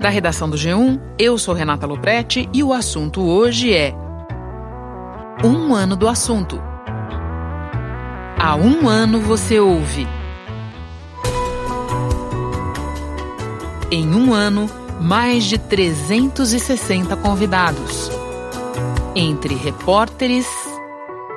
Da redação do G1, eu sou Renata Loprete e o assunto hoje é. Um ano do assunto. Há um ano você ouve. Em um ano, mais de 360 convidados. Entre repórteres,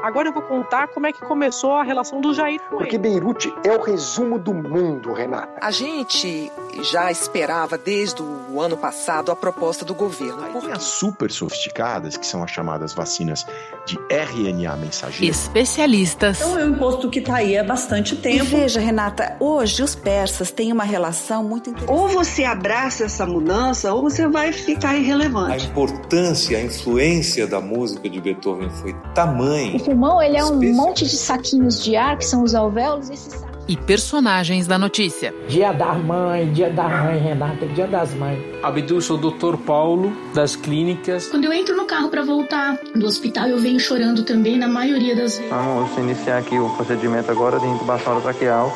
Agora eu vou contar como é que começou a relação do Jair com Porque ele. Beirute é o resumo do mundo, Renata. A gente já esperava desde o ano passado a proposta do governo. Tem as super sofisticadas, que são as chamadas vacinas de RNA mensageiro. especialistas Então é um imposto que está aí há bastante E tempo. veja, Renata, hoje os persas têm uma relação muito interessante. Ou você abraça essa mudança, ou você vai ficar A irrelevante. importância, a influência da música de Beethoven foi tamanha. O pulmão ele é um monte de saquinhos de ar, que são os alvéolos, e esses e personagens da notícia. Dia da mãe, dia da mãe, Renata, dia das mães. Abdu, sou o Dr. Paulo, das clínicas. Quando eu entro no carro para voltar do hospital, eu venho chorando também, na maioria das vezes. Vamos iniciar aqui o procedimento agora de intubação orotraqueal.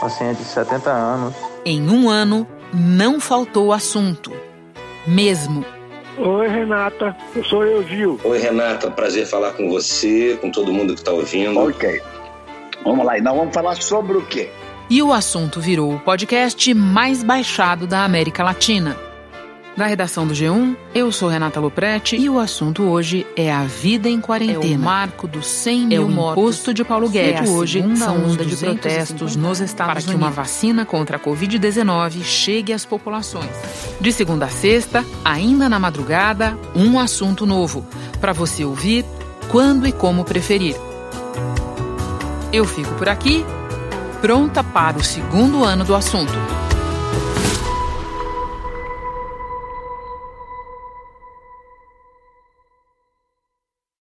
Paciente de 70 anos. Em um ano, não faltou assunto. Mesmo. Oi, Renata. Sou eu, Gil. Oi, Renata. Prazer falar com você, com todo mundo que está ouvindo. Ok. Vamos lá, e nós vamos falar sobre o quê? E o assunto virou o podcast mais baixado da América Latina. Da redação do G1, eu sou Renata Loprete e o assunto hoje é a vida em quarentena. É o marco dos 100 mil É o imposto de Paulo Guedes. É a hoje são onda de 250 protestos nos Estados Unidos para que uma vacina contra a Covid-19 chegue às populações. De segunda a sexta, ainda na madrugada, um assunto novo para você ouvir quando e como preferir. Eu fico por aqui, pronta para o segundo ano do assunto.